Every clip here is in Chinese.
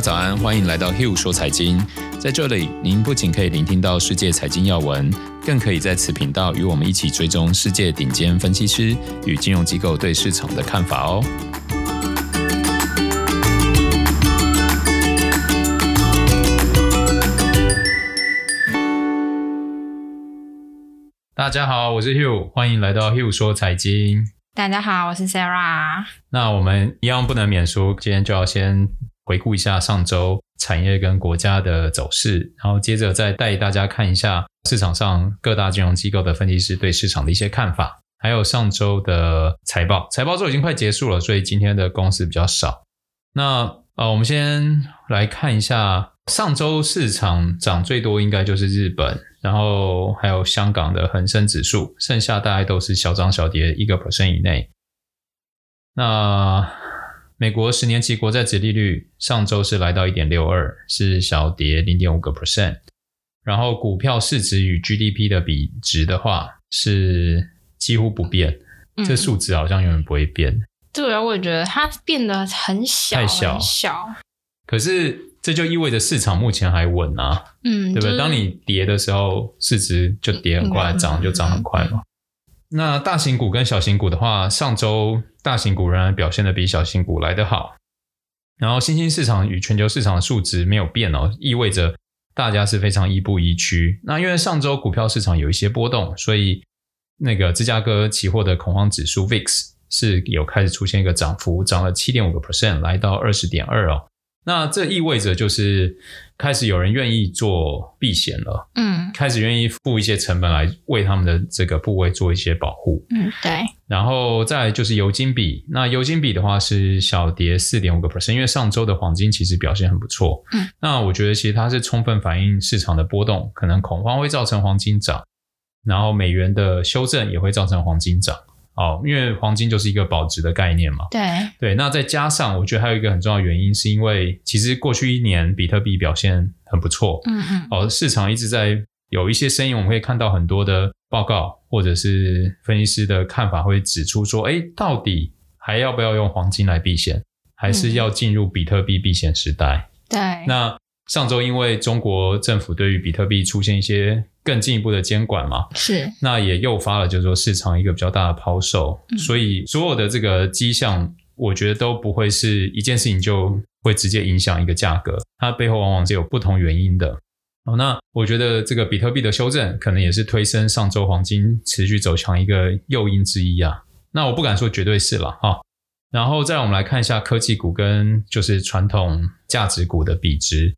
家早安，欢迎来到 Hill 说财经。在这里，您不仅可以聆听到世界财经要闻，更可以在此频道与我们一起追踪世界顶尖分析师与金融机构对市场的看法哦。大家好，我是 Hill，欢迎来到 Hill 说财经。大家好，我是 Sarah。那我们一样不能免俗，今天就要先回顾一下上周产业跟国家的走势，然后接着再带大家看一下市场上各大金融机构的分析师对市场的一些看法，还有上周的财报。财报周已经快结束了，所以今天的公司比较少。那呃，我们先来看一下上周市场涨最多，应该就是日本。然后还有香港的恒生指数，剩下大概都是小涨小跌一个 percent 以内。那美国十年期国债殖利率上周是来到一点六二，是小跌零点五个 percent。然后股票市值与 GDP 的比值的话是几乎不变，嗯、这数值好像永远不会变。对啊，我也觉得它变得很小，太小，小。可是。这就意味着市场目前还稳啊，嗯，对不对？就是、当你跌的时候，市值就跌很快，涨就涨很快嘛。那大型股跟小型股的话，上周大型股仍然表现的比小型股来得好。然后新兴市场与全球市场的数值没有变哦，意味着大家是非常亦步亦趋。那因为上周股票市场有一些波动，所以那个芝加哥期货的恐慌指数 VIX 是有开始出现一个涨幅，涨了七点五个 percent，来到二十点二哦。那这意味着就是开始有人愿意做避险了，嗯，开始愿意付一些成本来为他们的这个部位做一些保护，嗯，对。然后再来就是油金比，那油金比的话是小跌四点五个 percent，因为上周的黄金其实表现很不错，嗯，那我觉得其实它是充分反映市场的波动，可能恐慌会造成黄金涨，然后美元的修正也会造成黄金涨。哦，因为黄金就是一个保值的概念嘛。对对，那再加上，我觉得还有一个很重要的原因，是因为其实过去一年比特币表现很不错。嗯嗯。哦，市场一直在有一些声音，我们会看到很多的报告，或者是分析师的看法会指出说，哎，到底还要不要用黄金来避险，还是要进入比特币避险时代？对。那上周因为中国政府对于比特币出现一些更进一步的监管嘛，是，那也诱发了就是说市场一个比较大的抛售，嗯，所以所有的这个迹象，我觉得都不会是一件事情就会直接影响一个价格，它背后往往是有不同原因的。哦，那我觉得这个比特币的修正可能也是推升上周黄金持续走强一个诱因之一啊。那我不敢说绝对是了哈。然后再来我们来看一下科技股跟就是传统价值股的比值。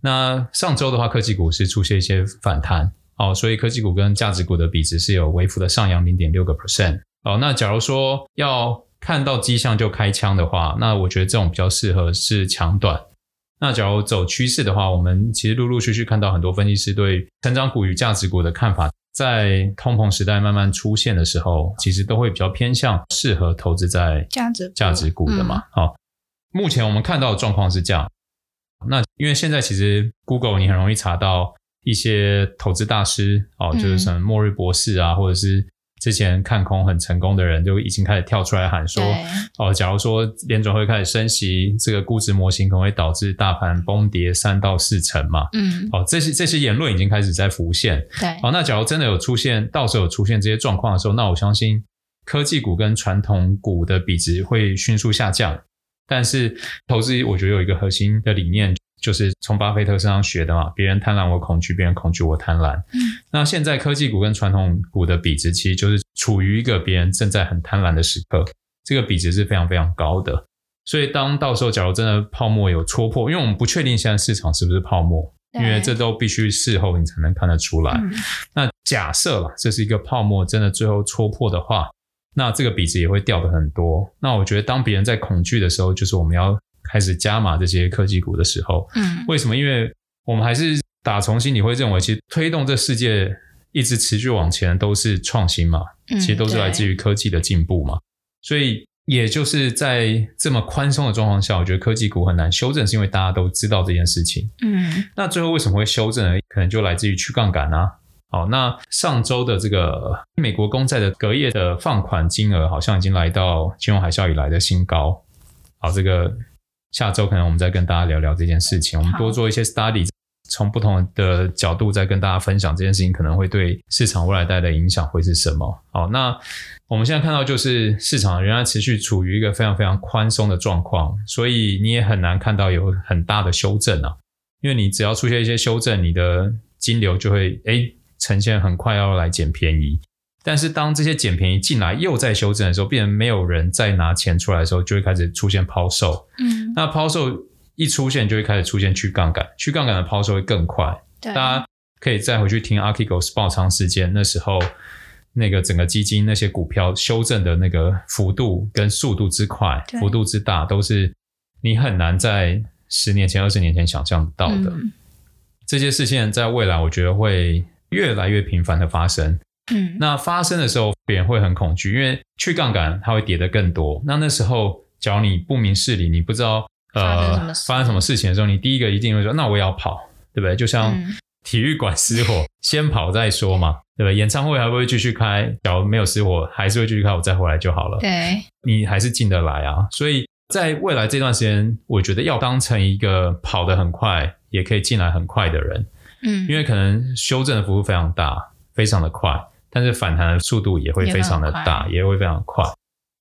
那上周的话，科技股是出现一些反弹。哦，所以科技股跟价值股的比值是有微幅的上扬零点六个 percent。哦，那假如说要看到迹象就开枪的话，那我觉得这种比较适合是抢短。那假如走趋势的话，我们其实陆陆续续看到很多分析师对成长股与价值股的看法，在通膨时代慢慢出现的时候，其实都会比较偏向适合投资在价值价值股的嘛。好，目前我们看到的状况是这样。那因为现在其实 Google 你很容易查到。一些投资大师哦，就是什么末日博士啊，嗯、或者是之前看空很成功的人，就已经开始跳出来喊说哦，假如说联准会开始升息，这个估值模型可能会导致大盘崩跌三到四成嘛。嗯，哦，这些这些言论已经开始在浮现。对，哦，那假如真的有出现，到时候有出现这些状况的时候，那我相信科技股跟传统股的比值会迅速下降。但是投资，我觉得有一个核心的理念。就是从巴菲特身上学的嘛，别人贪婪我恐惧，别人恐惧我贪婪。嗯，那现在科技股跟传统股的比值，其实就是处于一个别人正在很贪婪的时刻，这个比值是非常非常高的。所以当到时候假如真的泡沫有戳破，因为我们不确定现在市场是不是泡沫，因为这都必须事后你才能看得出来。嗯，那假设啦，这是一个泡沫真的最后戳破的话，那这个比值也会掉的很多。那我觉得当别人在恐惧的时候，就是我们要。开始加码这些科技股的时候，嗯，为什么？因为我们还是打从心里会认为，其实推动这世界一直持续往前都是创新嘛，嗯，其实都是来自于科技的进步嘛。所以，也就是在这么宽松的状况下，我觉得科技股很难修正，是因为大家都知道这件事情。嗯，那最后为什么会修正呢？可能就来自于去杠杆啊。好，那上周的这个美国公债的隔夜的放款金额，好像已经来到金融海啸以来的新高。好，这个。下周可能我们再跟大家聊聊这件事情，我们多做一些 study，从不同的角度再跟大家分享这件事情可能会对市场未来带来的影响会是什么。好，那我们现在看到就是市场仍然持续处于一个非常非常宽松的状况，所以你也很难看到有很大的修正啊，因为你只要出现一些修正，你的金流就会诶呈现很快要来捡便宜。但是当这些捡便宜进来又在修正的时候，变成没有人再拿钱出来的时候，就会开始出现抛售。嗯，那抛售一出现，就会开始出现去杠杆，去杠杆的抛售会更快。对，大家可以再回去听 Archegos 爆仓事件，那时候那个整个基金那些股票修正的那个幅度跟速度之快，幅度之大，都是你很难在十年前、二十年前想象到的。嗯，这些事情在未来，我觉得会越来越频繁的发生。嗯，那发生的时候，别人会很恐惧，因为去杠杆它会跌得更多。那那时候，假如你不明事理，你不知道呃发生什么事情的时候，你第一个一定会说：“那我也要跑，对不对？”就像体育馆失火，先跑再说嘛，对不对？演唱会还会继续开，假如没有失火，还是会继续开，我再回来就好了。对，你还是进得来啊。所以在未来这段时间，我觉得要当成一个跑得很快，也可以进来很快的人。嗯，因为可能修正的幅度非常大，非常的快。但是反弹的速度也会非常的大，也，也会非常快。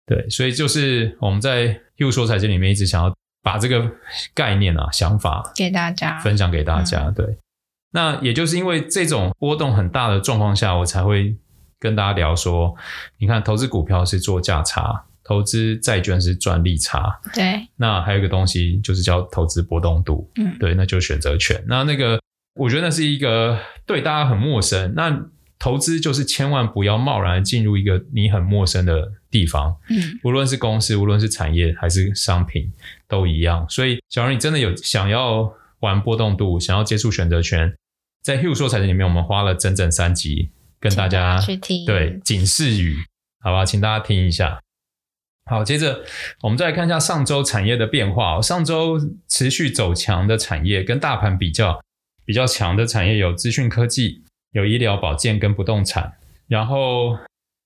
对，所以就是我们在 Hugh 说财经里面一直想要把这个概念啊、想法给大家分享给大家。嗯、对，那也就是因为这种波动很大的状况下，我才会跟大家聊说，你看，投资股票是做价差，投资债券是赚利差。对，那还有一个东西就是叫投资波动度。嗯，对，那就选择权。那那个，我觉得那是一个对大家很陌生。那投资就是千万不要贸然进入一个你很陌生的地方，嗯，无论是公司，无论是产业还是商品，都一样。所以，假如你真的有想要玩波动度，想要接触选择权，在 Hugh 说财经里面，我们花了整整三集跟大家去听，对，警示语，好吧，请大家听一下。好，接着我们再来看一下上周产业的变化。上周持续走强的产业，跟大盘比较比较强的产业有资讯科技。有医疗保健跟不动产，然后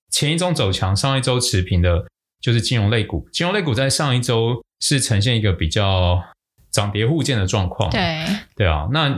前一周走强，上一周持平的，就是金融类股。金融类股在上一周是呈现一个比较涨跌互见的状况。对对啊，那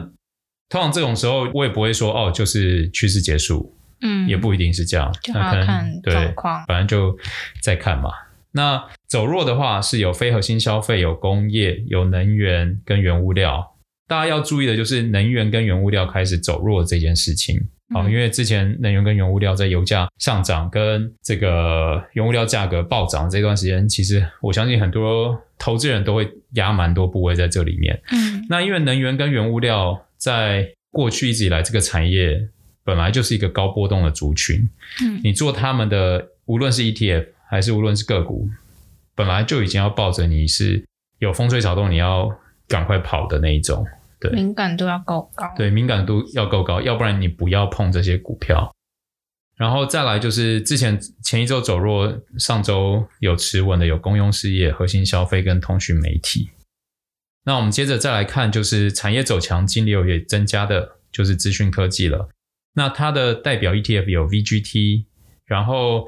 通常这种时候，我也不会说哦，就是趋势结束，嗯，也不一定是这样，就要看状况，反正就再看嘛。那走弱的话，是有非核心消费、有工业、有能源跟原物料。大家要注意的就是能源跟原物料开始走弱这件事情，好，因为之前能源跟原物料在油价上涨跟这个原物料价格暴涨这段时间，其实我相信很多投资人都会压蛮多部位在这里面。嗯，那因为能源跟原物料在过去一直以来这个产业本来就是一个高波动的族群，嗯，你做他们的无论是 ETF 还是无论是个股，本来就已经要抱着你是有风吹草动你要。赶快跑的那一种，对，敏感度要够高，对，敏感度要够高，要不然你不要碰这些股票。然后再来就是之前前一周走弱，上周有持稳的有公用事业、核心消费跟通讯媒体。那我们接着再来看，就是产业走强、金流也增加的，就是资讯科技了。那它的代表 ETF 有 VGT，然后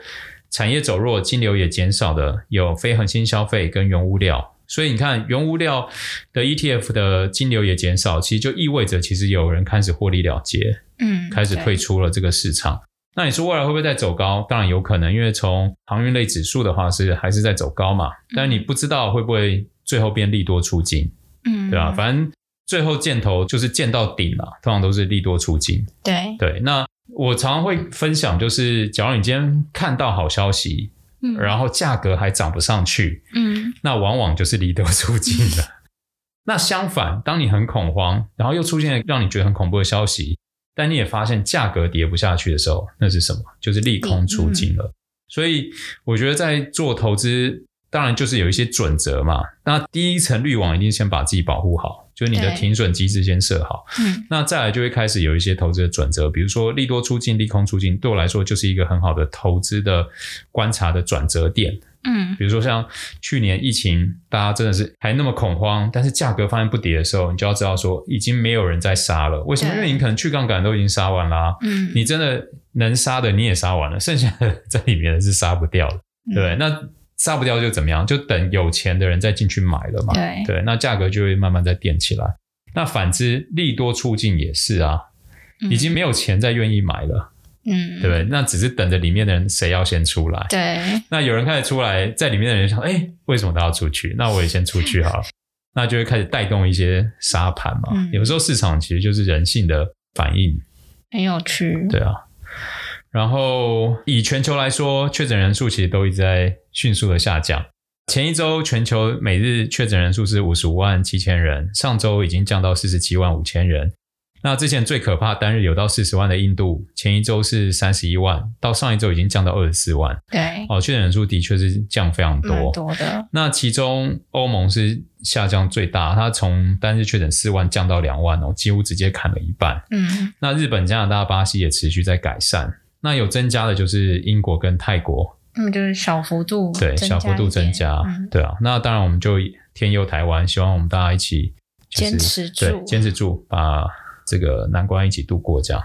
产业走弱、金流也减少的有非核心消费跟原物料。所以你看，原物料的 ETF 的金流也减少，其实就意味着其实有人开始获利了结，嗯，开始退出了这个市场。那你说未来会不会再走高？当然有可能，因为从航运类指数的话是还是在走高嘛。但你不知道会不会最后变利多出金，嗯，对吧？反正最后箭头就是见到顶了，通常都是利多出金。对对，那我常常会分享，就是假如你今天看到好消息。嗯然后价格还涨不上去，嗯，那往往就是利多 出尽了。那相反，当你很恐慌，然后又出现让你觉得很恐怖的消息，但你也发现价格跌不下去的时候，那是什么？就是利空出尽了。所以我觉得在做投资，当然就是有一些准则嘛。那第一层滤网一定先把自己保护好。就是你的停损机制先设好，嗯，那再来就会开始有一些投资的准则，比如说利多出尽、利空出尽，对我来说就是一个很好的投资的观察的转折点，嗯，比如说像去年疫情，大家真的是还那么恐慌，但是价格发现不跌的时候，你就要知道说已经没有人在杀了，为什么？因为你可能去杠杆都已经杀完啦，嗯，你真的能杀的你也杀完了，剩下的在里面的是杀不掉的，对不对？那杀不掉就怎么样，就等有钱的人再进去买了嘛。对对，那价格就会慢慢再垫起来。那反之，利多促进也是啊，已经没有钱再愿意买了。嗯，对不对？那只是等着里面的人谁要先出来。对。那有人开始出来，在里面的人想，哎，为什么他要出去？那我也先出去好了。那就会开始带动一些沙盘嘛。嗯、有时候市场其实就是人性的反应。很有趣。对啊。然后以全球来说，确诊人数其实都一直在迅速的下降。前一周全球每日确诊人数是五十五万七千人，上周已经降到四十七万五千人。那之前最可怕单日有到四十万的印度，前一周是三十一万，到上一周已经降到二十四万。对，哦，确诊人数的确是降非常多。多的。那其中欧盟是下降最大，它从单日确诊四万降到两万哦，几乎直接砍了一半。嗯。那日本、加拿大、巴西也持续在改善。那有增加的就是英国跟泰国。嗯，就是小幅度。对，小幅度增加。嗯、对啊，那当然我们就天佑台湾，希望我们大家一起、就是、坚持住，对，坚持住，把。这个难关一起度过，这样，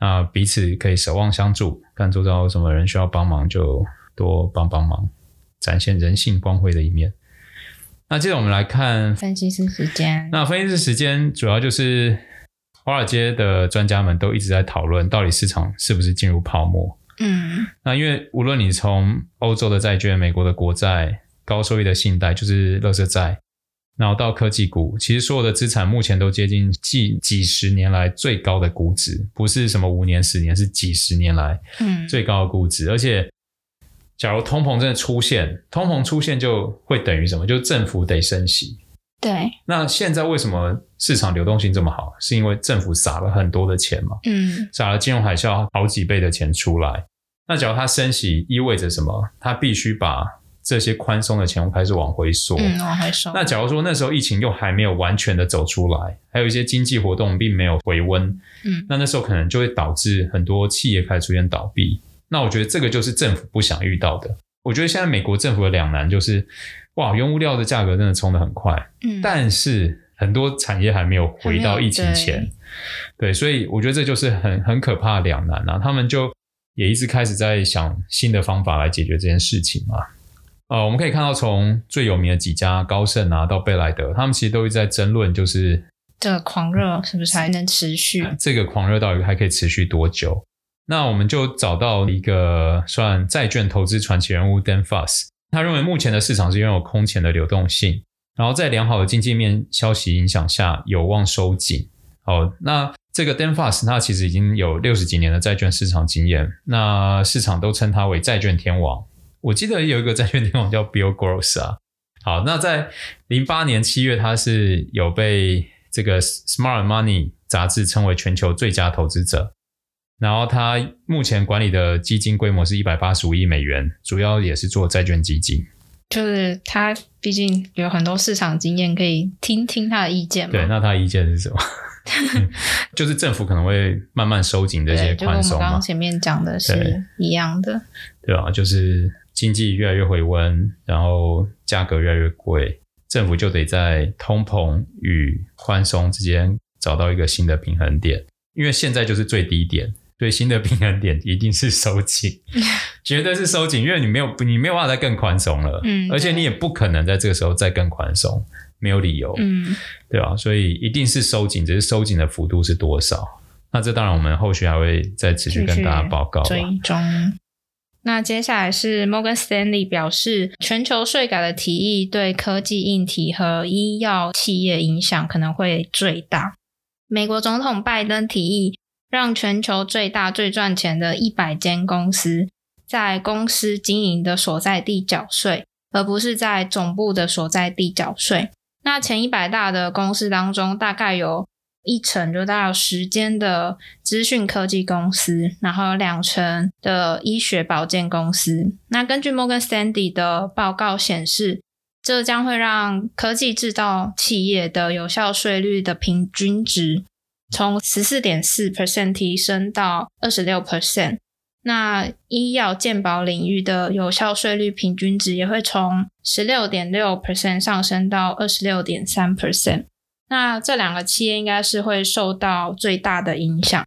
那彼此可以守望相助，看周遭有什么人需要帮忙，就多帮帮忙，展现人性光辉的一面。那接着我们来看分析师时间。那分析师时间主要就是华尔街的专家们都一直在讨论，到底市场是不是进入泡沫？嗯，那因为无论你从欧洲的债券、美国的国债、高收益的信贷，就是垃圾债。然后到科技股，其实所有的资产目前都接近近几十年来最高的估值，不是什么五年、十年，是几十年来最高的估值。嗯、而且，假如通膨真的出现，通膨出现就会等于什么？就政府得升息。对。那现在为什么市场流动性这么好？是因为政府撒了很多的钱嘛？嗯。撒了金融海啸好几倍的钱出来。那假如它升息，意味着什么？它必须把这些宽松的钱开始往回缩，嗯，往回收。那假如说那时候疫情又还没有完全的走出来，还有一些经济活动并没有回温，嗯，那那时候可能就会导致很多企业开始出现倒闭。那我觉得这个就是政府不想遇到的。我觉得现在美国政府的两难就是，哇，原物料的价格真的冲得很快，嗯，但是很多产业还没有回到疫情前，对，对，所以我觉得这就是很很可怕的两难啊。他们就也一直开始在想新的方法来解决这件事情嘛。呃，我们可以看到，从最有名的几家高盛啊到贝莱德，他们其实都一直在争论，就是这个狂热是不是还能持续？这个狂热到底还可以持续多久？那我们就找到一个算债券投资传奇人物 Dan Fuss，他认为目前的市场是拥有空前的流动性，然后在良好的经济面消息影响下，有望收紧。好，那这个 Dan Fuss 他其实已经有六十几年的债券市场经验，那市场都称他为债券天王。我记得有一个债券天王叫 Bill Gross 啊。好，那在零八年七月，他是有被这个 Smart Money 杂志称为全球最佳投资者。然后他目前管理的基金规模是一百八十五亿美元，主要也是做债券基金。就是他毕竟有很多市场经验，可以听听他的意见嘛。对，那他的意见是什么？就是政府可能会慢慢收紧这些宽松嘛。就跟我们刚刚前面讲的是一样的。对啊，就是。经济越来越回温，然后价格越来越贵，政府就得在通膨与宽松之间找到一个新的平衡点。因为现在就是最低点，所以新的平衡点一定是收紧，绝对是收紧，因为你没有你没有办法再更宽松了，嗯，而且你也不可能在这个时候再更宽松，没有理由，嗯，对吧？所以一定是收紧，只是收紧的幅度是多少？那这当然我们后续还会再持续跟大家报告，追踪。那接下来是 Morgan Stanley 表示，全球税改的提议对科技硬体和医药企业影响可能会最大。美国总统拜登提议，让全球最大最赚钱的一百间公司在公司经营的所在地缴税，而不是在总部的所在地缴税。那前一百大的公司当中，大概有。一成就到时间的资讯科技公司，然后有两成的医学保健公司。那根据 Morgan Stanley 的报告显示，这将会让科技制造企业的有效税率的平均值从十四点四 percent 提升到二十六 percent。那医药健保领域的有效税率平均值也会从十六点六 percent 上升到二十六点三 percent。那这两个企业应该是会受到最大的影响，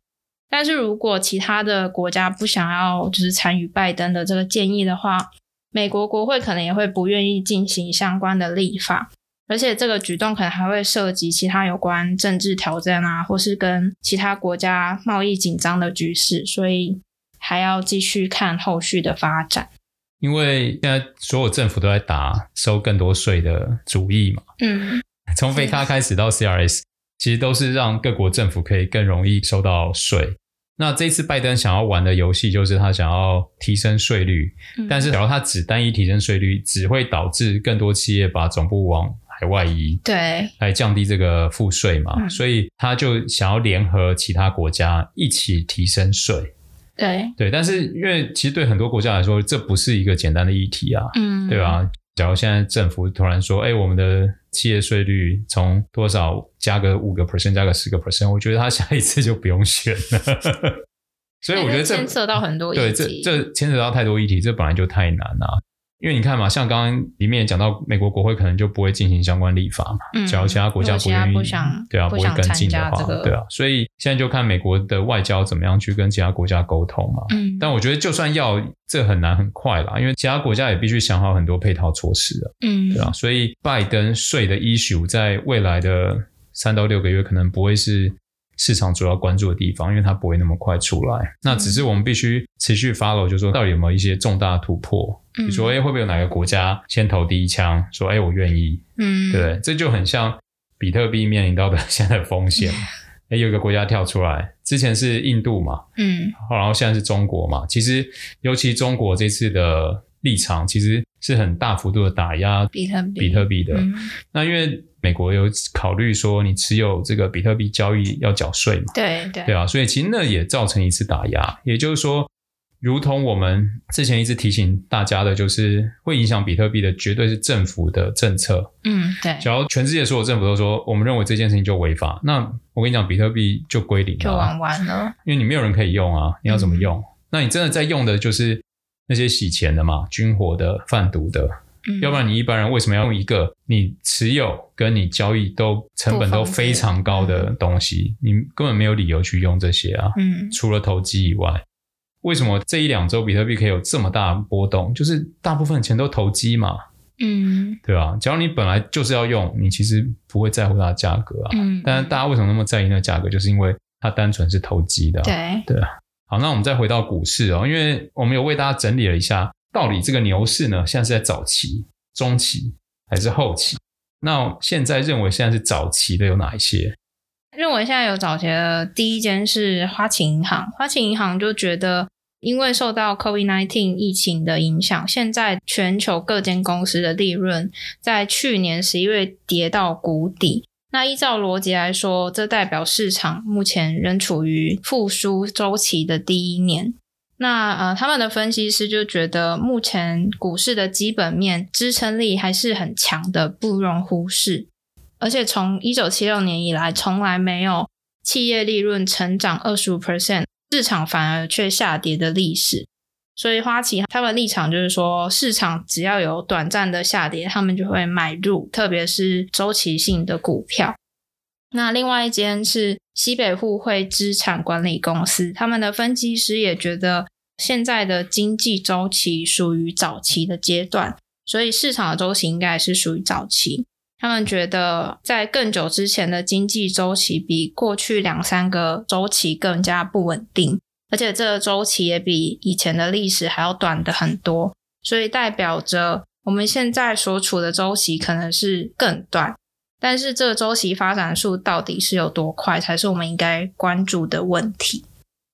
但是如果其他的国家不想要就是参与拜登的这个建议的话，美国国会可能也会不愿意进行相关的立法，而且这个举动可能还会涉及其他有关政治挑战啊，或是跟其他国家贸易紧张的局势，所以还要继续看后续的发展。因为现在所有政府都在打收更多税的主意嘛，嗯，从非卡开始到 CRS，其实都是让各国政府可以更容易收到税。那这次拜登想要玩的游戏就是他想要提升税率，嗯、但是假如他只单一提升税率，只会导致更多企业把总部往海外移，对，来降低这个赋税嘛。嗯、所以他就想要联合其他国家一起提升税。对对，但是因为其实对很多国家来说，这不是一个简单的议题啊，嗯，对吧？假如现在政府突然说，哎，我们的企业税率从多少加个五个 percent，加个十个 percent，我觉得他下一次就不用选了。所以我觉得这牵涉到很多议题，对，这这牵扯到太多议题，这本来就太难了。因为你看嘛，像刚刚里面也讲到，美国国会可能就不会进行相关立法嘛。嗯，假如其他国家不愿意，对啊，不会跟进的话，这个、对啊，所以现在就看美国的外交怎么样去跟其他国家沟通嘛。嗯，但我觉得就算要，这很难很快啦，因为其他国家也必须想好很多配套措施啊。嗯，对啊，所以拜登税的 issue 在未来的三到六个月可能不会是。市场主要关注的地方，因为它不会那么快出来。那只是我们必须持续 follow，就是说到底有没有一些重大突破？比如说，哎，会不会有哪个国家先投第一枪，说，哎，我愿意？嗯，对，这就很像比特币面临到的现在的风险。哎，有一个国家跳出来，之前是印度嘛，嗯，然后现在是中国嘛。其实，尤其中国这次的立场，其实是很大幅度的打压比特币，比特币的。嗯、那因为。美国有考虑说，你持有这个比特币交易要缴税嘛？对对对啊，所以其实那也造成一次打压。也就是说，如同我们之前一直提醒大家的，就是会影响比特币的，绝对是政府的政策。嗯，对。假如全世界所有政府都说，我们认为这件事情就违法，那我跟你讲，比特币就归零了，就玩完了。因为你没有人可以用啊，你要怎么用？嗯、那你真的在用的就是那些洗钱的嘛，军火的、贩毒的。嗯、要不然你一般人为什么要用一个你持有跟你交易都成本都非常高的东西？你根本没有理由去用这些啊。嗯，除了投机以外，为什么这一两周比特币可以有这么大的波动？就是大部分钱都投机嘛。嗯，对吧？假如你本来就是要用，你其实不会在乎它的价格啊。嗯，但是大家为什么那么在意那个价格？就是因为它单纯是投机的啊。对对啊。好，那我们再回到股市哦，因为我们有为大家整理了一下。到底这个牛市呢，现在是在早期、中期还是后期？那现在认为现在是早期的有哪一些？认为现在有早期的第一间是花旗银行。花旗银行就觉得，因为受到 COVID-19 疫情的影响，现在全球各间公司的利润在去年十一月跌到谷底。那依照逻辑来说，这代表市场目前仍处于复苏周期的第一年。那呃，他们的分析师就觉得，目前股市的基本面支撑力还是很强的，不容忽视。而且从一九七六年以来，从来没有企业利润成长二十五 percent，市场反而却下跌的历史。所以花旗他们的立场就是说，市场只要有短暂的下跌，他们就会买入，特别是周期性的股票。那另外一间是西北互惠资产管理公司，他们的分析师也觉得。现在的经济周期属于早期的阶段，所以市场的周期应该是属于早期。他们觉得，在更久之前的经济周期比过去两三个周期更加不稳定，而且这个周期也比以前的历史还要短的很多，所以代表着我们现在所处的周期可能是更短。但是这个周期发展数到底是有多快，才是我们应该关注的问题。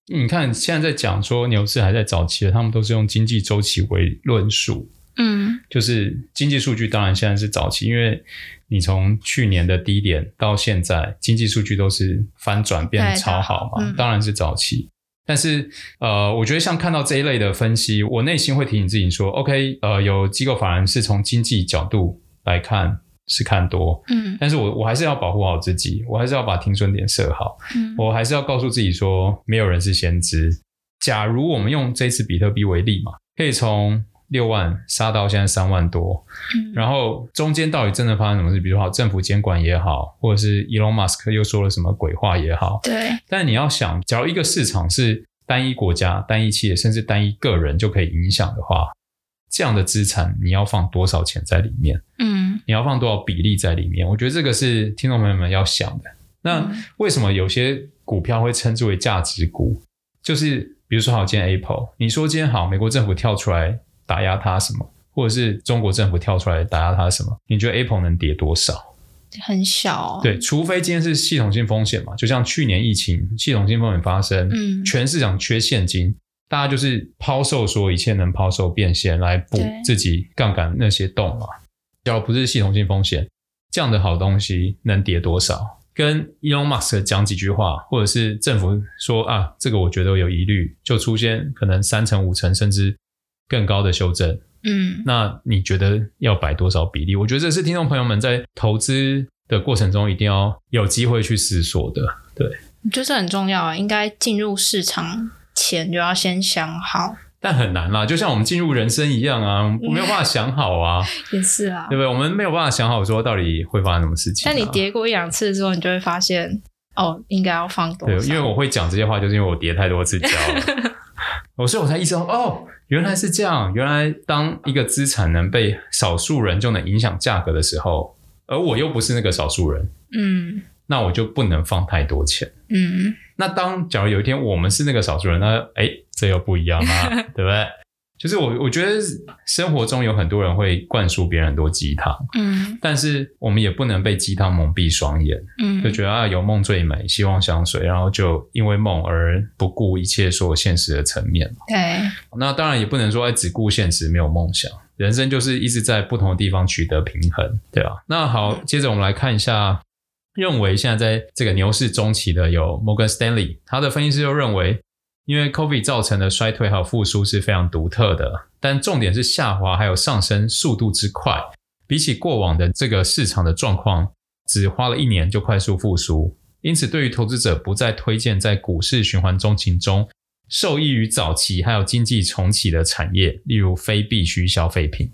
你看，现在在讲说牛市还在早期的，他们都是用经济周期为论述。嗯，就是经济数据当然现在是早期，因为你从去年的低点到现在，经济数据都是翻转变超好嘛，嗯、当然是早期。但是呃，我觉得像看到这一类的分析，我内心会提醒自己说，OK，呃，有机构法人是从经济角度来看。是看多，嗯，但是我我还是要保护好自己，我还是要把停损点设好，嗯，我还是要告诉自己说，没有人是先知。假如我们用这次比特币为例嘛，可以从六万杀到现在三万多，嗯，然后中间到底真的发生什么事？比如说政府监管也好，或者是 Elon Musk 又说了什么鬼话也好，对。但你要想，假如一个市场是单一国家、单一企业，甚至单一个人就可以影响的话，这样的资产你要放多少钱在里面？嗯，你要放多少比例在里面？我觉得这个是听众朋友们要想的。那为什么有些股票会称之为价值股？就是比如说，好，今天 Apple，你说今天好，美国政府跳出来打压它什么，或者是中国政府跳出来打压它什么？你觉得 Apple 能跌多少？很小哦。对，除非今天是系统性风险嘛，就像去年疫情，系统性风险发生，嗯，全市场缺现金，大家就是抛售，说一切能抛售变现来补自己杠杆那些洞嘛。假如不是系统性风险，这样的好东西能跌多少？跟 Elon Musk 讲几句话，或者是政府说啊，这个我觉得有疑虑，就出现可能三成、五成甚至更高的修正。嗯，那你觉得要摆多少比例？我觉得这是听众朋友们在投资的过程中一定要有机会去思索的。对，就是很重要啊，应该进入市场前就要先想好。但很难啦，就像我们进入人生一样啊，我没有办法想好啊。也是啊，对不对？我们没有办法想好说到底会发生什么事情啊。但你跌过一两次之后，你就会发现哦，应该要放多少。对，因为我会讲这些话，就是因为我跌太多次跤了。我所以我才意识到，哦，原来是这样。原来当一个资产能被少数人就能影响价格的时候，而我又不是那个少数人，嗯，那我就不能放太多钱。嗯，那当假如有一天我们是那个少数人，那哎。这又不一样啊，对不对？就是我，我觉得生活中有很多人会灌输别人很多鸡汤，嗯，但是我们也不能被鸡汤蒙蔽双眼，嗯，就觉得啊，有梦最美，希望相随，然后就因为梦而不顾一切所有现实的层面。对，那当然也不能说哎，只顾现实，没有梦想。人生就是一直在不同的地方取得平衡，对吧？那好，接着我们来看一下，认为现在在这个牛市中期的有 Morgan Stanley，他的分析师又认为。因为 COVID 造成的衰退还有复苏是非常独特的，但重点是下滑还有上升速度之快，比起过往的这个市场的状况，只花了一年就快速复苏。因此，对于投资者不再推荐在股市循环中情中受益于早期还有经济重启的产业，例如非必需消费品。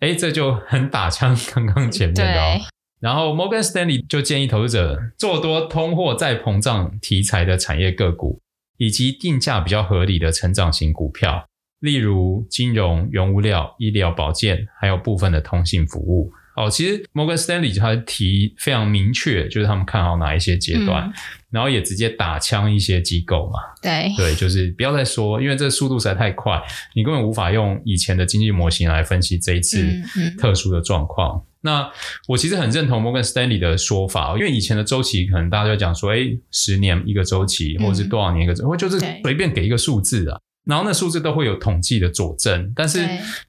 诶，这就很打枪刚刚前面的哦。然后 Morgan Stanley 就建议投资者做多通货再膨胀题材的产业个股。以及定价比较合理的成长型股票，例如金融、原物料、医疗保健，还有部分的通信服务。哦，其实 Morgan Stanley 他提非常明确，就是他们看好哪一些阶段，嗯、然后也直接打枪一些机构嘛。对对，就是不要再说，因为这速度实在太快，你根本无法用以前的经济模型来分析这一次特殊的状况。嗯嗯、那我其实很认同 Morgan Stanley 的说法，因为以前的周期可能大家就讲说，哎，十年一个周期，或者是多少年一个周期，或、嗯、就是随便给一个数字啊。然后那数字都会有统计的佐证，但是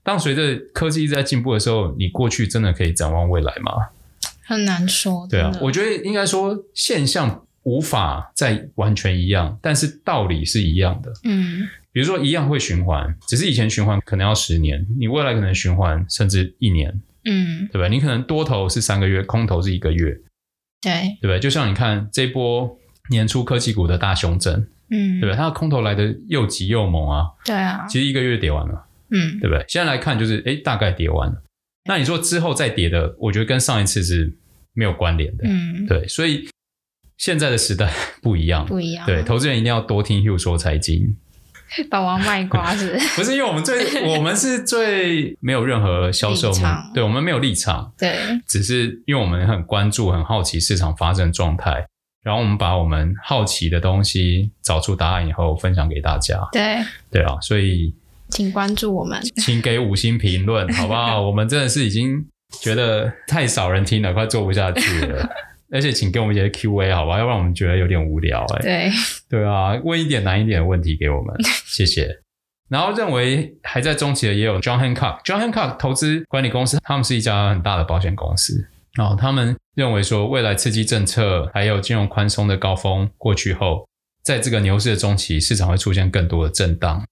当随着科技一直在进步的时候，你过去真的可以展望未来吗？很难说。对啊，我觉得应该说现象无法再完全一样，但是道理是一样的。嗯，比如说一样会循环，只是以前循环可能要十年，你未来可能循环甚至一年。嗯，对吧？你可能多头是三个月，空头是一个月。对，对吧？就像你看这波年初科技股的大熊证。嗯，对吧？它的空头来的又急又猛啊！对啊，其实一个月跌完了，嗯，对不对？现在来看就是，哎，大概跌完了。那你说之后再跌的，我觉得跟上一次是没有关联的，嗯，对。所以现在的时代 不一样，不一样。对，投资人一定要多听 Hugh 说财经。把王卖瓜是 不是？因为我们最我们是最没有任何销售嘛，对，我们没有立场，对，只是因为我们很关注、很好奇市场发生状态。然后我们把我们好奇的东西找出答案以后，分享给大家。对对啊，所以请关注我们，请给五星评论，好不好？我们真的是已经觉得太少人听了，快做不下去了。而且请给我们一些 Q&A，好吧？要不然我们觉得有点无聊哎。对对啊，问一点难一点的问题给我们，谢谢。然后认为还在中期的也有 John Hancock，John Hancock 投资管理公司，他们是一家很大的保险公司。然后，他们认为说，未来刺激政策还有金融宽松的高峰过去后，在这个牛市的中期，市场会出现更多的震荡。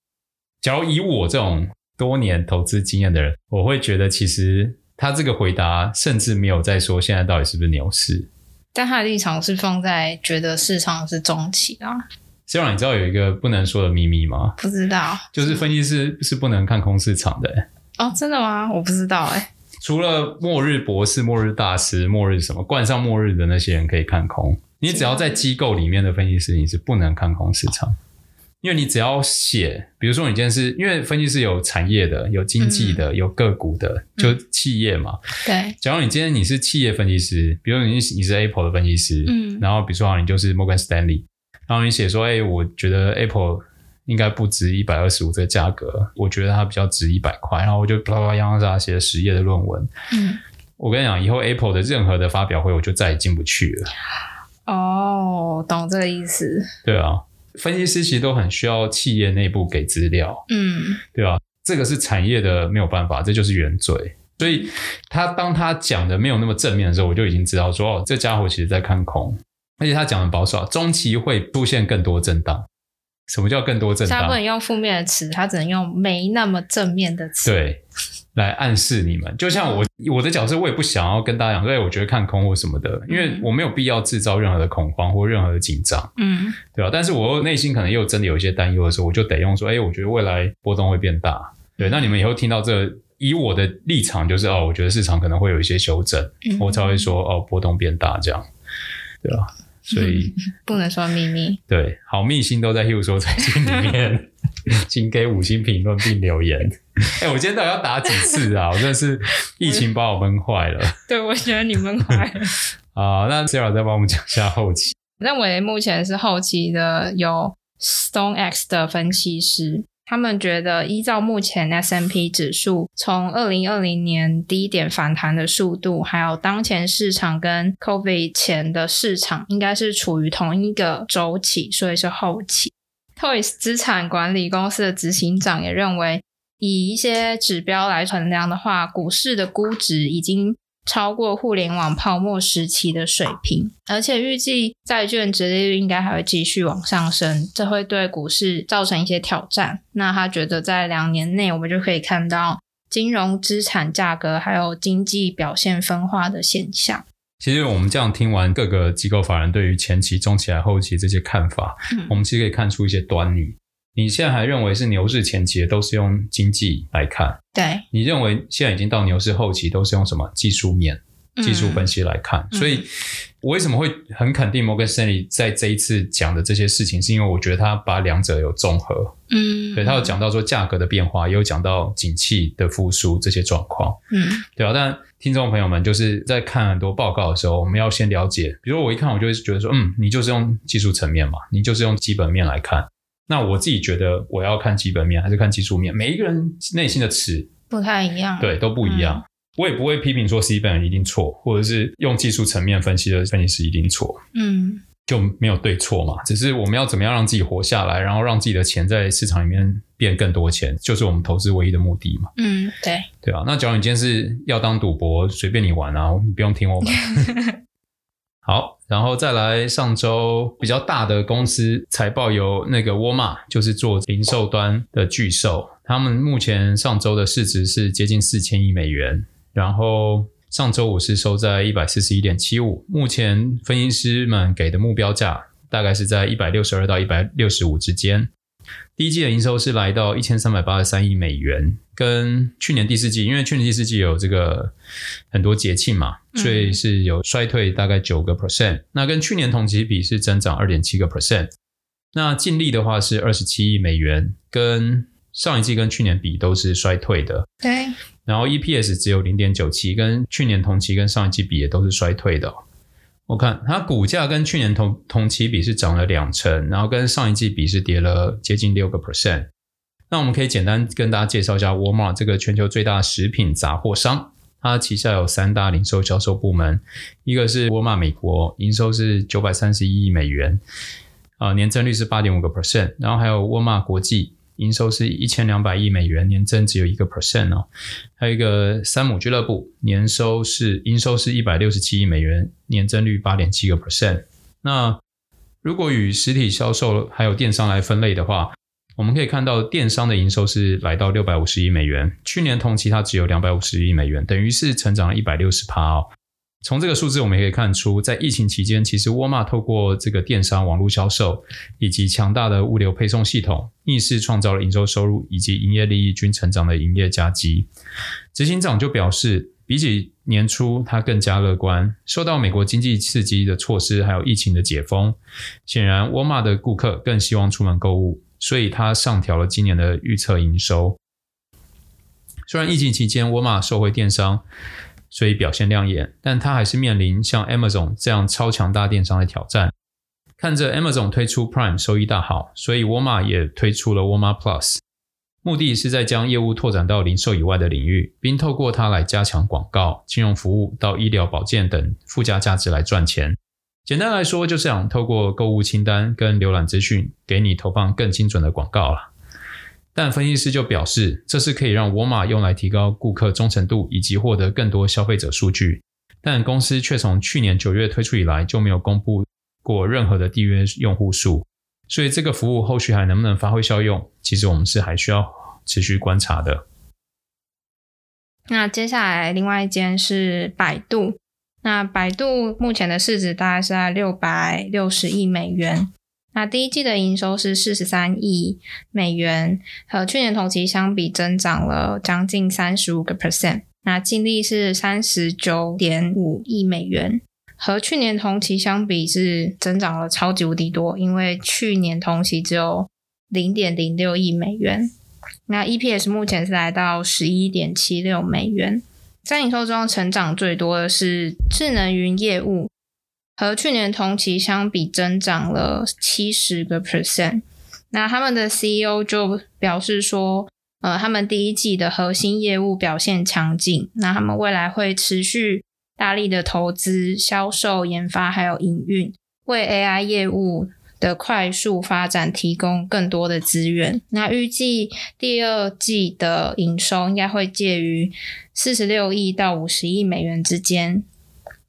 假如以我这种多年投资经验的人，我会觉得其实他这个回答甚至没有在说现在到底是不是牛市，但他的立场是放在觉得市场是中期啦。希望你知道有一个不能说的秘密吗？不知道，就是分析师是不能看空市场的。哦，真的吗？我不知道哎。除了末日博士、末日大师、末日什么冠上末日的那些人可以看空，你只要在机构里面的分析师，你是不能看空市场，因为你只要写，比如说你今天是因为分析师有产业的、有经济的、嗯、有个股的，就企业嘛。对。假如你今天你是企业分析师，比如你你是 Apple 的分析师，嗯，然后比如说好，你就是 Morgan Stanley，然后你写说，哎，我觉得 Apple 应该不值一百二十五这个价格，我觉得它比较值一百块，然后我就啪啪啪啪写了十页的论文。嗯。我跟你讲，以后 Apple 的任何的发表会，我就再也进不去了。哦，懂这个意思。对啊。分析师其实都很需要企业内部给资料，嗯，对吧？这个是产业的没有办法，这就是原罪。所以他当他讲的没有那么正面的时候，我就已经知道说，哦，这家伙其实在看空，而且他讲的保守，中期会出现更多震荡。什么叫更多震荡？他不能用负面的词，他只能用没那么正面的词。对。来暗示你们，就像我我的角色，我也不想要跟大家讲说，哎，我觉得看空或什么的，因为我没有必要制造任何的恐慌或任何的紧张，嗯，对吧？但是我内心可能又真的有一些担忧的时候，我就得用说，哎，我觉得未来波动会变大，对。那你们以后听到这个，以我的立场就是，哦，我觉得市场可能会有一些修正，我才会说，哦，波动变大这样，对吧？所以不能说秘密，对，好秘辛都在 Hugh 说财经里面。请给五星评论并留言。哎、欸，我今天到底要打几次啊？我真的是 疫情把我闷坏了。对，我觉得你闷坏了。啊，那 Sarah 再帮我们讲一下后期。认为目前是后期的有 StoneX 的分析师，他们觉得依照目前 S&P 指数从二零二零年低点反弹的速度，还有当前市场跟 COVID 前的市场，应该是处于同一个周期，所以是后期。Toys 资产管理公司的执行长也认为，以一些指标来衡量的话，股市的估值已经超过互联网泡沫时期的水平，而且预计债券值利率应该还会继续往上升，这会对股市造成一些挑战。那他觉得，在两年内，我们就可以看到金融资产价格还有经济表现分化的现象。其实我们这样听完各个机构法人对于前期、中期、还后期这些看法，嗯，我们其实可以看出一些端倪。你现在还认为是牛市前期的都是用经济来看，对？你认为现在已经到牛市后期都是用什么技术面？技术分析来看，嗯、所以我为什么会很肯定摩根士丹利在这一次讲的这些事情，是因为我觉得他把两者有综合，嗯，对，他有讲到说价格的变化，也有讲到景气的复苏这些状况，嗯，对啊。但听众朋友们就是在看很多报告的时候，我们要先了解，比如我一看，我就会觉得说，嗯，你就是用技术层面嘛，你就是用基本面来看。那我自己觉得，我要看基本面还是看技术面？每一个人内心的词不太一样，对，都不一样。嗯我也不会批评说 C 本人一定错，或者是用技术层面分析的分析师一定错，嗯，就没有对错嘛。只是我们要怎么样让自己活下来，然后让自己的钱在市场里面变更多钱，就是我们投资唯一的目的嘛。嗯，对，对啊。那假如你今天是要当赌博，随便你玩啊，你不用听我们。好，然后再来上周比较大的公司财报有那个沃尔玛，就是做零售端的巨兽，他们目前上周的市值是接近四千亿美元。然后上周五是收在一百四十一点七五，目前分析师们给的目标价大概是在一百六十二到一百六十五之间。第一季的营收是来到一千三百八十三亿美元，跟去年第四季，因为去年第四季有这个很多节庆嘛，所以是有衰退大概九个 percent。那跟去年同期比是增长二点七个 percent。那净利的话是二十七亿美元，跟上一季跟去年比都是衰退的。对。然后 EPS 只有零点九七，跟去年同期跟上一季比也都是衰退的哦。我看它股价跟去年同同期比是涨了两成，然后跟上一季比是跌了接近六个 percent。那我们可以简单跟大家介绍一下沃尔玛这个全球最大的食品杂货商，它旗下有三大零售销售部门，一个是沃尔玛美国，营收是九百三十一亿美元，啊，年增率是八点五个 percent，然后还有沃尔玛国际。营收是一千两百亿美元，年增只有一个 percent 哦。还有一个山姆俱乐部，年收是营收是一百六十七亿美元，年增率八点七个 percent。那如果与实体销售还有电商来分类的话，我们可以看到电商的营收是来到六百五十亿美元，去年同期它只有两百五十亿美元，等于是成长了一百六十趴哦。从这个数字，我们可以看出，在疫情期间，其实沃尔玛透过这个电商网络销售以及强大的物流配送系统，逆势创造了营收收入以及营业利益均成长的营业佳绩。执行长就表示，比起年初，他更加乐观。受到美国经济刺激的措施，还有疫情的解封，显然沃尔玛的顾客更希望出门购物，所以他上调了今年的预测营收。虽然疫情期间沃尔玛受惠电商，所以表现亮眼，但它还是面临像 Amazon 这样超强大电商的挑战。看着 Amazon 推出 Prime 收益大好，所以沃尔玛也推出了沃尔玛 Plus，目的是在将业务拓展到零售以外的领域，并透过它来加强广告、金融服务到医疗保健等附加价值来赚钱。简单来说，就是想透过购物清单跟浏览资讯，给你投放更精准的广告了。但分析师就表示，这是可以让沃尔玛用来提高顾客忠诚度以及获得更多消费者数据。但公司却从去年九月推出以来就没有公布过任何的订阅用户数，所以这个服务后续还能不能发挥效用，其实我们是还需要持续观察的。那接下来另外一间是百度，那百度目前的市值大概是在六百六十亿美元。那第一季的营收是四十三亿美元，和去年同期相比增长了将近三十五个 percent。那净利是三十九点五亿美元，和去年同期相比是增长了超级无敌多，因为去年同期只有零点零六亿美元。那 EPS 目前是来到十一点七六美元。在营收中成长最多的是智能云业务。和去年同期相比，增长了七十个 percent。那他们的 CEO 就表示说，呃，他们第一季的核心业务表现强劲，那他们未来会持续大力的投资、销售、研发还有营运，为 AI 业务的快速发展提供更多的资源。那预计第二季的营收应该会介于四十六亿到五十亿美元之间。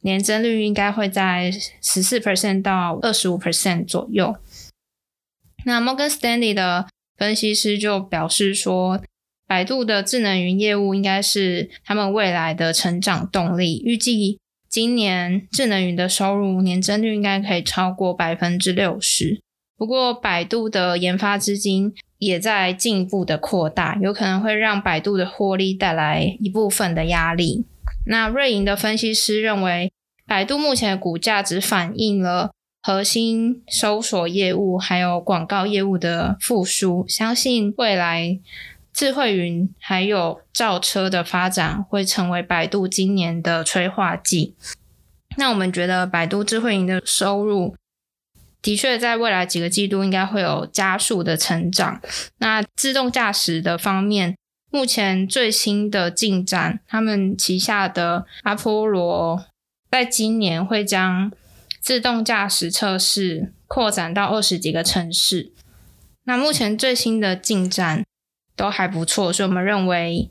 年增率应该会在十四 percent 到二十五 percent 左右。那 Morgan Stanley 的分析师就表示说，百度的智能云业务应该是他们未来的成长动力。预计今年智能云的收入年增率应该可以超过百分之六十。不过，百度的研发资金也在进一步的扩大，有可能会让百度的获利带来一部分的压力。那瑞银的分析师认为，百度目前的股价只反映了核心搜索业务还有广告业务的复苏，相信未来智慧云还有造车的发展会成为百度今年的催化剂。那我们觉得，百度智慧云的收入的确在未来几个季度应该会有加速的成长。那自动驾驶的方面，目前最新的进展，他们旗下的阿波罗在今年会将自动驾驶测试扩展到二十几个城市。那目前最新的进展都还不错，所以我们认为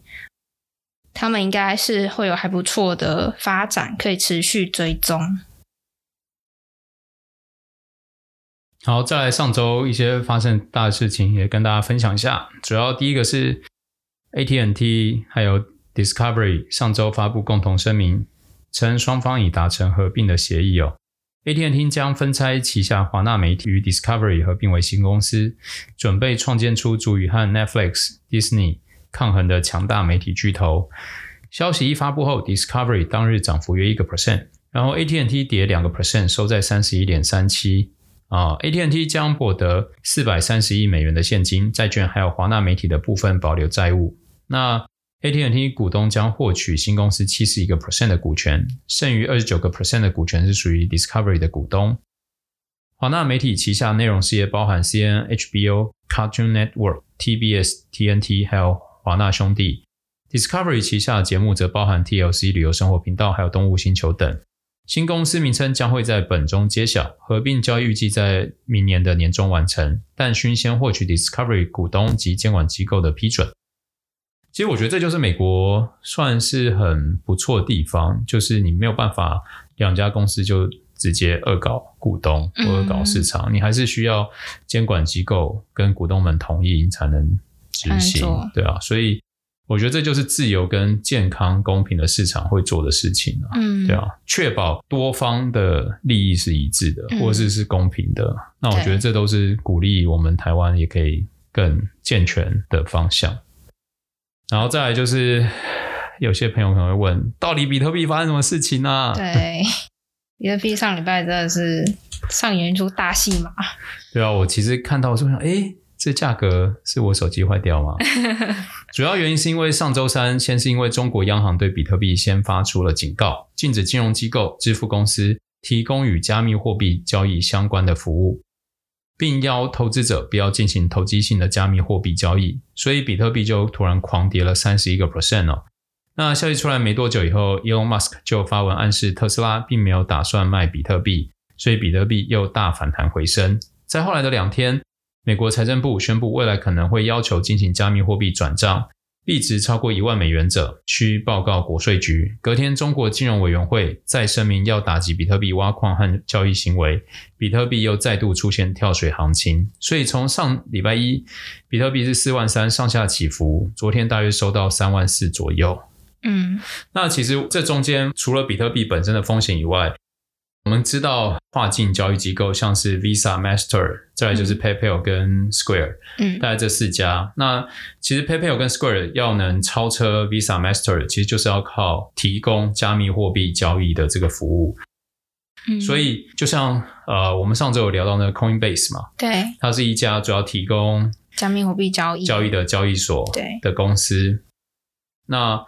他们应该是会有还不错的发展，可以持续追踪。好，再来上周一些发生大的事情，也跟大家分享一下。主要第一个是。AT&T 还有 Discovery 上周发布共同声明，称双方已达成合并的协议哦。AT&T 将分拆旗下华纳媒体与 Discovery 合并为新公司，准备创建出足以和 Netflix、Disney 抗衡的强大媒体巨头。消息一发布后，Discovery 当日涨幅约一个 percent，然后 AT&T 跌两个 percent，收在三十一点三七。啊，AT&T 将获得四百三十亿美元的现金、债券，还有华纳媒体的部分保留债务。那 AT&T 股东将获取新公司七十一个 percent 的股权，剩余二十九个 percent 的股权是属于 Discovery 的股东。华纳媒体旗下内容事业包含 CNN、HBO、Cartoon Network、TBS、TNT，还有华纳兄弟。Discovery 旗下的节目则包含 TLC 旅游生活频道，还有动物星球等。新公司名称将会在本周揭晓，合并交易预计在明年的年中完成，但需先获取 Discovery 股东及监管机构的批准。其实我觉得这就是美国算是很不错的地方，就是你没有办法两家公司就直接恶搞股东或恶搞市场，嗯、你还是需要监管机构跟股东们同意你才能执行，对啊，所以。我觉得这就是自由跟健康、公平的市场会做的事情啊，嗯，对啊，确保多方的利益是一致的，或者是是公平的。嗯、那我觉得这都是鼓励我们台湾也可以更健全的方向。然后再来就是，有些朋友可能会问，到底比特币发生什么事情呢、啊？对，比特币上礼拜真的是上演一出大戏嘛。对啊，我其实看到说，哎。这价格是我手机坏掉吗？主要原因是因为上周三，先是因为中国央行对比特币先发出了警告，禁止金融机构、支付公司提供与加密货币交易相关的服务，并要投资者不要进行投机性的加密货币交易，所以比特币就突然狂跌了三十一个 percent 哦。那消息出来没多久以后，Elon Musk 就发文暗示特斯拉并没有打算卖比特币，所以比特币又大反弹回升。在后来的两天，美国财政部宣布，未来可能会要求进行加密货币转账，币值超过一万美元者需报告国税局。隔天，中国金融委员会再声明要打击比特币挖矿和交易行为，比特币又再度出现跳水行情。所以从上礼拜一，比特币是四万三上下起伏，昨天大约收到三万四左右。嗯，那其实这中间除了比特币本身的风险以外，我们知道跨境交易机构像是 Visa、Master，再来就是 PayPal 跟 Square，嗯，大概这四家。那其实 PayPal 跟 Square 要能超车 Visa、Master，其实就是要靠提供加密货币交易的这个服务。嗯，所以就像呃，我们上周有聊到那个 Coinbase 嘛，对，它是一家主要提供加密货币交易交易的交易所对的公司。那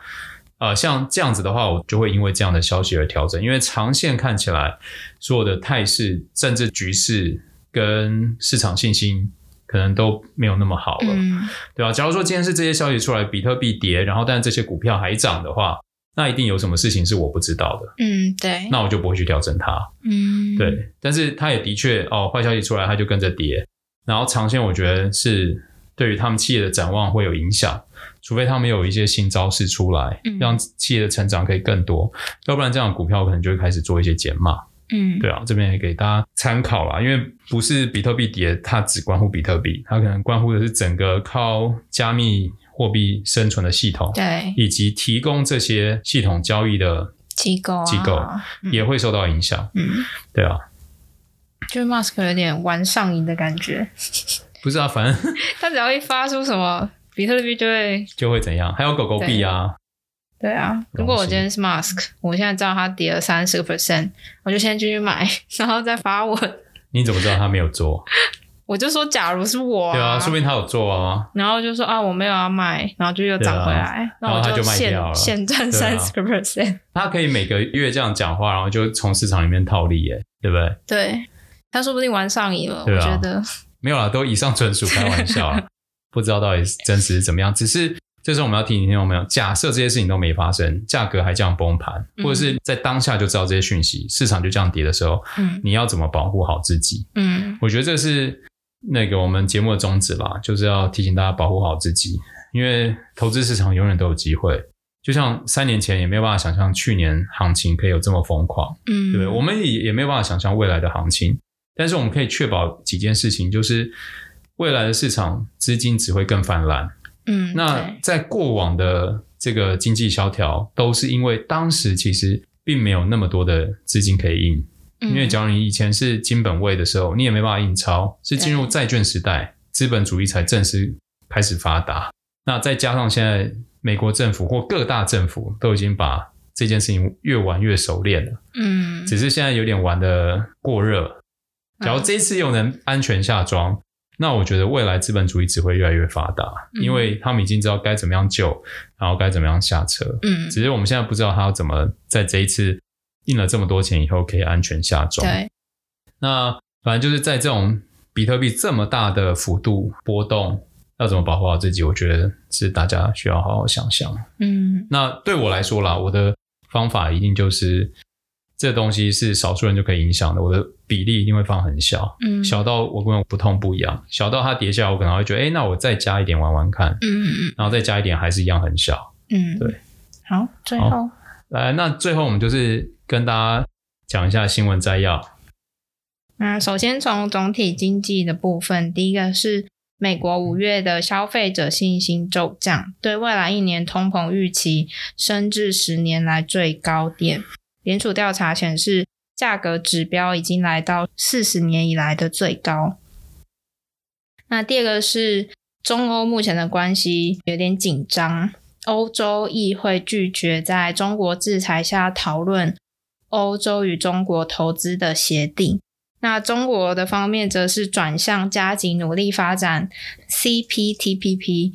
呃，像这样子的话，我就会因为这样的消息而调整，因为长线看起来，所有的态势、政治局势跟市场信心可能都没有那么好了，嗯、对吧？假如说今天是这些消息出来，比特币跌，然后但是这些股票还涨的话，那一定有什么事情是我不知道的，嗯，对，那我就不会去调整它，嗯，对。但是它也的确，哦，坏消息出来，它就跟着跌，然后长线我觉得是对于他们企业的展望会有影响。除非他们有一些新招式出来，嗯、让企业的成长可以更多，要不然这样的股票可能就会开始做一些减码。嗯，对啊，这边也给大家参考啦，因为不是比特币跌，它只关乎比特币，它可能关乎的是整个靠加密货币生存的系统，对，以及提供这些系统交易的机构机构也会受到影响。嗯，对啊，就是 Musk 有点玩上瘾的感觉。不是啊，反正 他只要一发出什么。比特币就会就会怎样？还有狗狗币啊，对啊。如果我今天是 Mask，我现在知道它跌了三十个 percent，我就先继续买，然后再发文。你怎么知道他没有做？我就说，假如是我，对啊，说不定他有做啊。然后就说啊，我没有要卖，然后就又涨回来，然后他就卖掉了，现赚三十个 percent。他可以每个月这样讲话，然后就从市场里面套利，耶，对不对？对，他说不定玩上瘾了。我觉得没有啦，都以上纯属开玩笑。不知道到底是真实是怎么样，只是这时候我们要提醒听众朋友，假设这些事情都没发生，价格还这样崩盘，嗯、或者是在当下就知道这些讯息，市场就这样跌的时候，嗯，你要怎么保护好自己？嗯，我觉得这是那个我们节目的宗旨吧，就是要提醒大家保护好自己，因为投资市场永远都有机会，就像三年前也没有办法想象去年行情可以有这么疯狂，嗯，对不对？我们也也没有办法想象未来的行情，但是我们可以确保几件事情，就是。未来的市场资金只会更泛滥。嗯，那在过往的这个经济萧条，都是因为当时其实并没有那么多的资金可以印。嗯，因为假如你以前是金本位的时候，你也没办法印钞，是进入债券时代，资本主义才正式开始发达。那再加上现在美国政府或各大政府都已经把这件事情越玩越熟练了。嗯，只是现在有点玩的过热。假如这一次又能安全下庄。那我觉得未来资本主义只会越来越发达，嗯、因为他们已经知道该怎么样救，然后该怎么样下车。嗯，只是我们现在不知道他要怎么在这一次印了这么多钱以后可以安全下庄。对，那反正就是在这种比特币这么大的幅度波动，要怎么保护好自己？我觉得是大家需要好好想想。嗯，那对我来说啦，我的方法一定就是。这东西是少数人就可以影响的，我的比例一定会放很小，嗯，小到我跟我不痛不痒，小到它跌下来，我可能会觉得，哎，那我再加一点玩玩看，嗯嗯，然后再加一点还是一样很小，嗯，对，好，最后。来，那最后我们就是跟大家讲一下新闻摘要。那首先从总体经济的部分，第一个是美国五月的消费者信心骤降，对未来一年通膨预期升至十年来最高点。联储调查显示，价格指标已经来到四十年以来的最高。那第二个是中欧目前的关系有点紧张，欧洲议会拒绝在中国制裁下讨论欧洲与中国投资的协定。那中国的方面则是转向加紧努力发展 CPTPP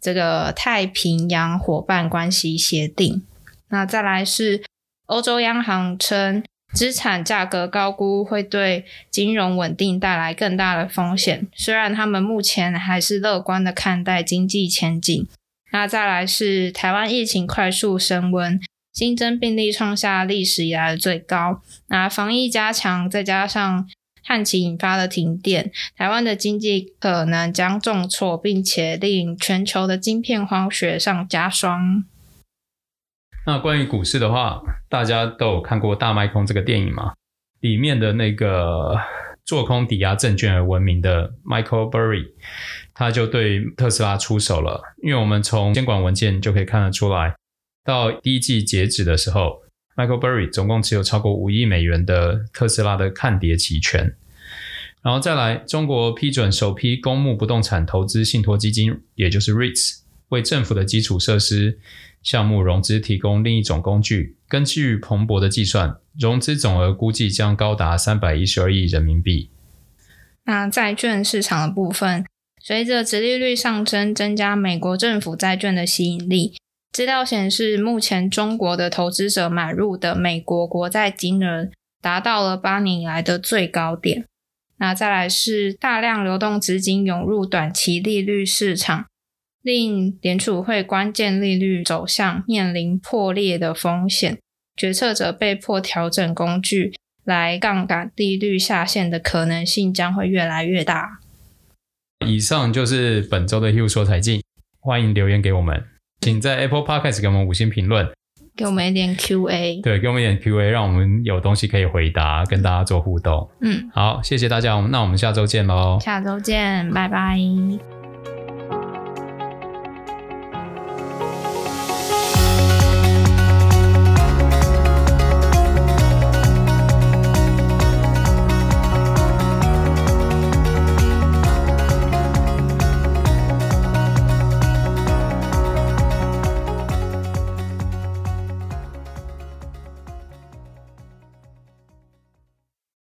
这个太平洋伙伴关系协定。那再来是欧洲央行称，资产价格高估会对金融稳定带来更大的风险。虽然他们目前还是乐观的看待经济前景。那再来是台湾疫情快速升温。新增病例创下历史以来的最高。那防疫加强，再加上旱期引发的停电，台湾的经济可能将重挫，并且令全球的晶片荒雪上加霜。那关于股市的话，大家都有看过《大麦空》这个电影吗？里面的那个做空抵押证券而闻名的 Michael Burry，他就对特斯拉出手了。因为我们从监管文件就可以看得出来。到第一季截止的时候，Michael Burry 总共持有超过五亿美元的特斯拉的看跌期权。然后再来，中国批准首批公募不动产投资信托基金，也就是 REITs，为政府的基础设施项目融资提供另一种工具。根据彭博的计算，融资总额估计将高达三百一十二亿人民币。那债券市场的部分，随着殖利率上升，增加美国政府债券的吸引力。资料显示，目前中国的投资者买入的美国国债金额达到了八年以来的最高点。那再来是大量流动资金涌入短期利率市场，令联储会关键利率走向面临破裂的风险，决策者被迫调整工具来杠杆利率下限的可能性将会越来越大。以上就是本周的 Hugh 说财经，欢迎留言给我们。请在 Apple Podcast 给我们五星评论，给我们一点 Q&A，对，给我们一点 Q&A，让我们有东西可以回答，跟大家做互动。嗯，好，谢谢大家，那我们下周见喽。下周见，拜拜。